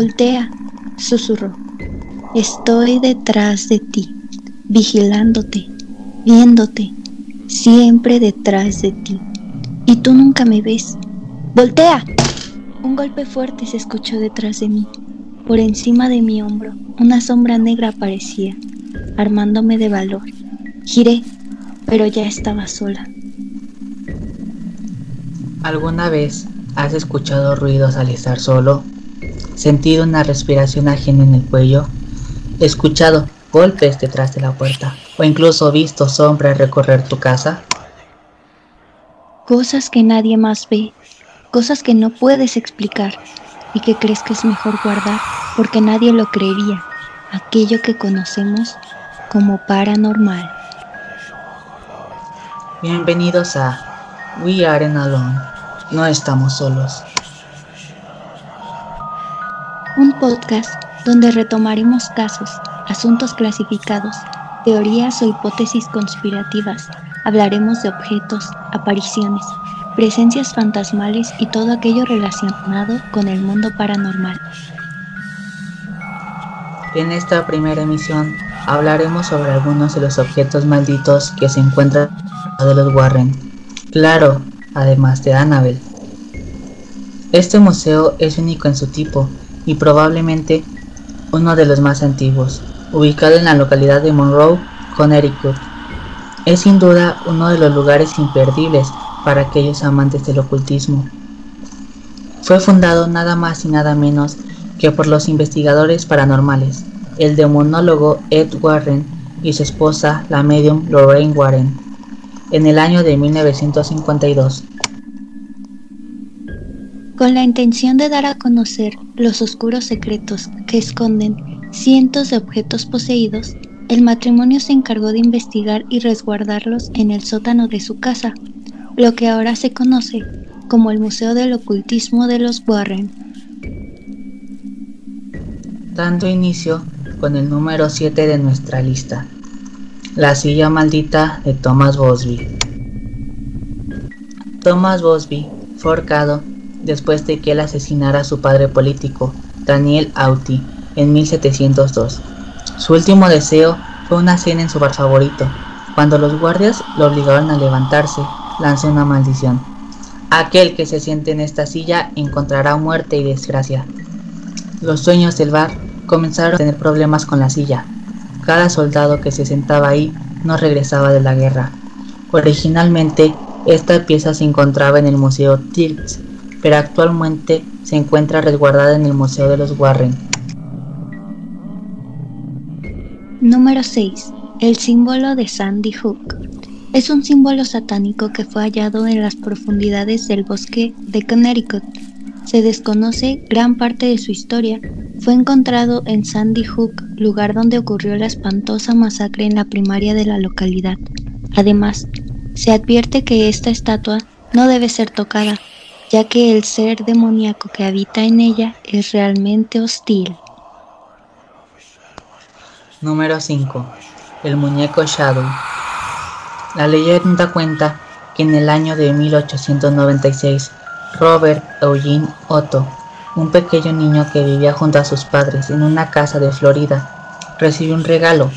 Voltea, susurró. Estoy detrás de ti, vigilándote, viéndote, siempre detrás de ti. Y tú nunca me ves. ¡Voltea! Un golpe fuerte se escuchó detrás de mí. Por encima de mi hombro, una sombra negra aparecía, armándome de valor. Giré, pero ya estaba sola. ¿Alguna vez has escuchado ruidos al estar solo? ¿Sentido una respiración ajena en el cuello? ¿Escuchado golpes detrás de la puerta? ¿O incluso visto sombras recorrer tu casa? Cosas que nadie más ve, cosas que no puedes explicar y que crees que es mejor guardar porque nadie lo creería, aquello que conocemos como paranormal. Bienvenidos a We Aren't Alone, no estamos solos. Un podcast donde retomaremos casos, asuntos clasificados, teorías o hipótesis conspirativas. Hablaremos de objetos, apariciones, presencias fantasmales y todo aquello relacionado con el mundo paranormal. En esta primera emisión hablaremos sobre algunos de los objetos malditos que se encuentran de los Warren. Claro, además de Annabel. Este museo es único en su tipo y probablemente uno de los más antiguos, ubicado en la localidad de Monroe, Connecticut. Es sin duda uno de los lugares imperdibles para aquellos amantes del ocultismo. Fue fundado nada más y nada menos que por los investigadores paranormales, el demonólogo Ed Warren y su esposa, la medium Lorraine Warren, en el año de 1952. Con la intención de dar a conocer los oscuros secretos que esconden cientos de objetos poseídos, el matrimonio se encargó de investigar y resguardarlos en el sótano de su casa, lo que ahora se conoce como el Museo del Ocultismo de los Warren. Dando inicio con el número 7 de nuestra lista, la silla maldita de Thomas Bosby. Thomas Bosby fue ahorcado después de que él asesinara a su padre político, Daniel Auti, en 1702. Su último deseo fue una cena en su bar favorito. Cuando los guardias lo obligaron a levantarse, lanzó una maldición. Aquel que se siente en esta silla encontrará muerte y desgracia. Los dueños del bar comenzaron a tener problemas con la silla. Cada soldado que se sentaba ahí no regresaba de la guerra. Originalmente, esta pieza se encontraba en el Museo Tilts, pero actualmente se encuentra resguardada en el Museo de los Warren. Número 6. El símbolo de Sandy Hook. Es un símbolo satánico que fue hallado en las profundidades del bosque de Connecticut. Se desconoce gran parte de su historia. Fue encontrado en Sandy Hook, lugar donde ocurrió la espantosa masacre en la primaria de la localidad. Además, se advierte que esta estatua no debe ser tocada, ya que el ser demoníaco que habita en ella es realmente hostil. Número 5. El muñeco Shadow. La leyenda cuenta que en el año de 1896, Robert Eugene Otto, un pequeño niño que vivía junto a sus padres en una casa de Florida, recibió un regalo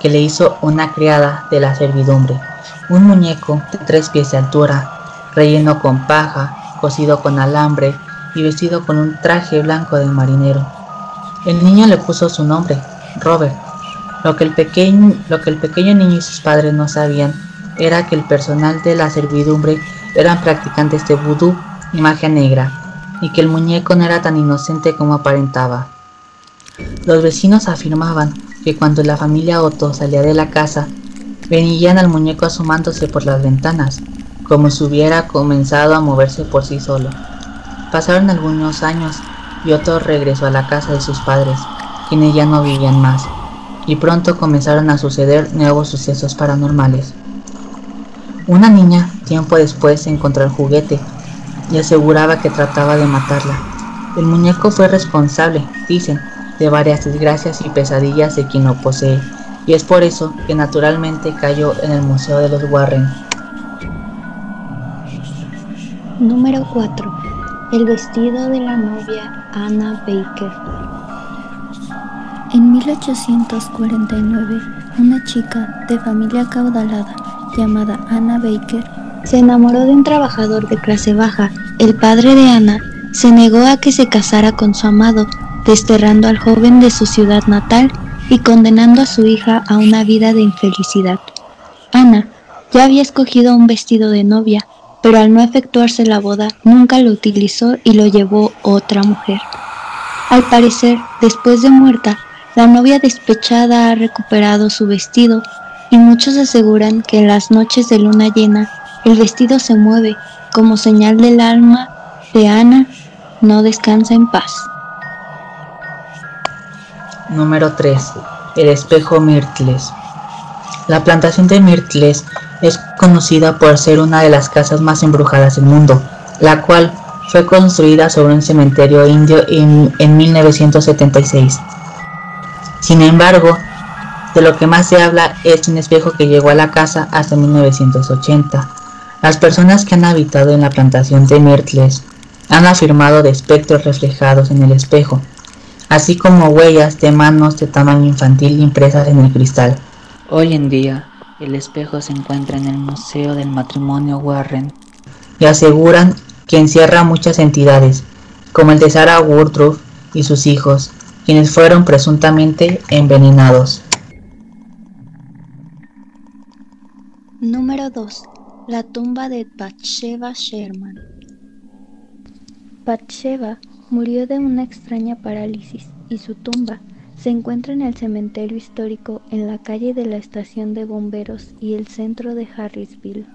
que le hizo una criada de la servidumbre, un muñeco de tres pies de altura, relleno con paja, cosido con alambre y vestido con un traje blanco de marinero. El niño le puso su nombre, Robert. Lo que el pequeño, lo que el pequeño niño y sus padres no sabían era que el personal de la servidumbre eran practicantes de vudú y magia negra, y que el muñeco no era tan inocente como aparentaba. Los vecinos afirmaban que cuando la familia Otto salía de la casa, venían al muñeco asomándose por las ventanas, como si hubiera comenzado a moverse por sí solo. Pasaron algunos años y Otto regresó a la casa de sus padres, quienes ya no vivían más, y pronto comenzaron a suceder nuevos sucesos paranormales. Una niña, tiempo después, encontró el juguete y aseguraba que trataba de matarla. El muñeco fue responsable, dicen, de varias desgracias y pesadillas de quien lo posee, y es por eso que naturalmente cayó en el Museo de los Warren. Número 4. El vestido de la novia Anna Baker. En 1849, una chica de familia caudalada llamada Anna Baker se enamoró de un trabajador de clase baja. El padre de Anna se negó a que se casara con su amado, desterrando al joven de su ciudad natal y condenando a su hija a una vida de infelicidad. Ana ya había escogido un vestido de novia, pero al no efectuarse la boda nunca lo utilizó y lo llevó otra mujer. Al parecer, después de muerta, la novia despechada ha recuperado su vestido y muchos aseguran que en las noches de luna llena el vestido se mueve como señal del alma de Ana no descansa en paz. Número 3. El espejo Mirtles. La plantación de Mirtles es conocida por ser una de las casas más embrujadas del mundo, la cual fue construida sobre un cementerio indio en, en 1976. Sin embargo, de lo que más se habla es un espejo que llegó a la casa hasta 1980. Las personas que han habitado en la plantación de Mirtles han afirmado de espectros reflejados en el espejo, así como huellas de manos de tamaño infantil impresas en el cristal. Hoy en día, el espejo se encuentra en el Museo del Matrimonio Warren y aseguran que encierra muchas entidades, como el de Sarah Woodruff y sus hijos, quienes fueron presuntamente envenenados. Número 2. La tumba de Bathsheba Sherman. Bathsheba murió de una extraña parálisis y su tumba se encuentra en el cementerio histórico en la calle de la estación de bomberos y el centro de Harrisville.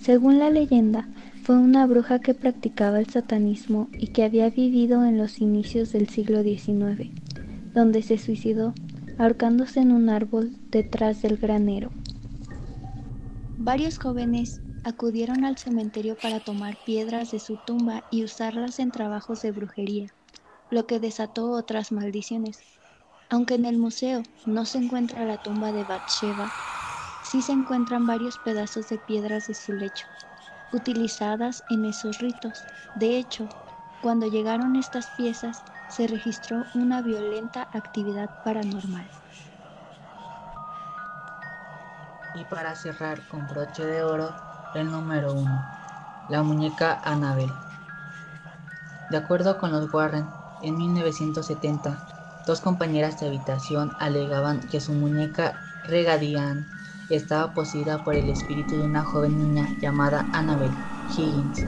Según la leyenda, fue una bruja que practicaba el satanismo y que había vivido en los inicios del siglo XIX, donde se suicidó ahorcándose en un árbol detrás del granero. Varios jóvenes acudieron al cementerio para tomar piedras de su tumba y usarlas en trabajos de brujería, lo que desató otras maldiciones. Aunque en el museo no se encuentra la tumba de Bathsheba, sí se encuentran varios pedazos de piedras de su lecho, utilizadas en esos ritos. De hecho, cuando llegaron estas piezas, se registró una violenta actividad paranormal. Y para cerrar con broche de oro, el número 1, la muñeca Annabel. De acuerdo con los Warren, en 1970, dos compañeras de habitación alegaban que su muñeca Regadian estaba poseída por el espíritu de una joven niña llamada Annabel Higgins.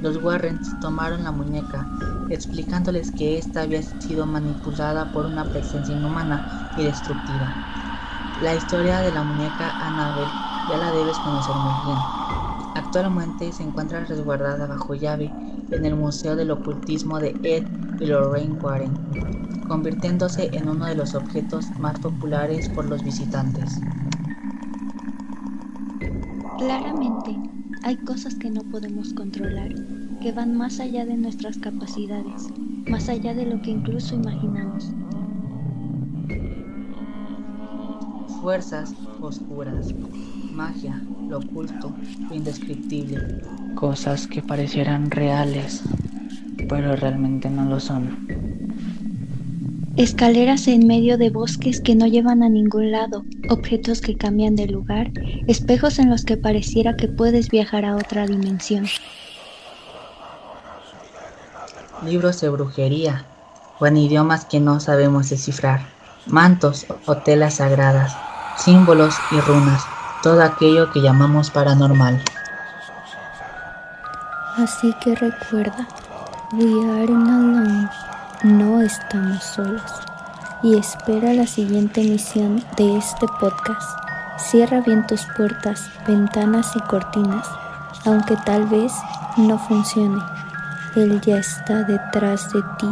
Los Warrens tomaron la muñeca, explicándoles que ésta había sido manipulada por una presencia inhumana y destructiva. La historia de la muñeca Annabel ya la debes conocer muy bien. Actualmente se encuentra resguardada bajo llave en el Museo del Ocultismo de Ed y Lorraine Warren, convirtiéndose en uno de los objetos más populares por los visitantes. Claramente, hay cosas que no podemos controlar, que van más allá de nuestras capacidades, más allá de lo que incluso imaginamos. Fuerzas oscuras, magia, lo oculto, lo indescriptible, cosas que parecieran reales, pero realmente no lo son. Escaleras en medio de bosques que no llevan a ningún lado, objetos que cambian de lugar, espejos en los que pareciera que puedes viajar a otra dimensión. Libros de brujería o en idiomas que no sabemos descifrar, mantos o telas sagradas, símbolos y runas, todo aquello que llamamos paranormal. Así que recuerda, we are alone, no estamos solos. Y espera la siguiente emisión de este podcast. Cierra bien tus puertas, ventanas y cortinas, aunque tal vez no funcione. Él ya está detrás de ti.